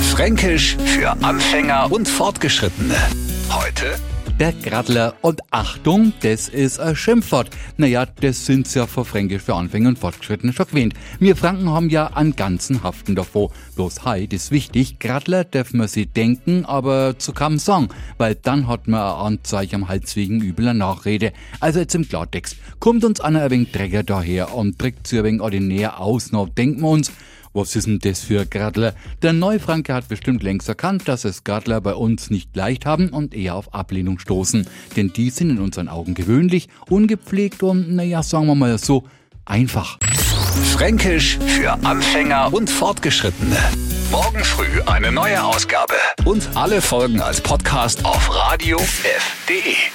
Fränkisch für Anfänger und Fortgeschrittene. Heute der Gradler. Und Achtung, das ist ein Schimpfwort. Naja, das sind's ja für Fränkisch für Anfänger und Fortgeschrittene schon gewähnt. Wir Franken haben ja einen ganzen Haften davor. Bloß heute ist wichtig, Gradler dürfen wir sie denken, aber zu kaum sagen, weil dann hat man ein Anzeichen am Hals wegen übler Nachrede. Also jetzt im Klartext. Kommt uns einer ein wenig Träger daher und trägt sie ein wenig ordinär aus, noch denken wir uns, was ist denn das für Gradler? Der Neufranke hat bestimmt längst erkannt, dass es Gradler bei uns nicht leicht haben und eher auf Ablehnung stoßen. Denn die sind in unseren Augen gewöhnlich, ungepflegt und, naja, sagen wir mal so, einfach. Fränkisch für Anfänger und Fortgeschrittene. Morgen früh eine neue Ausgabe. Und alle Folgen als Podcast auf radiof.de.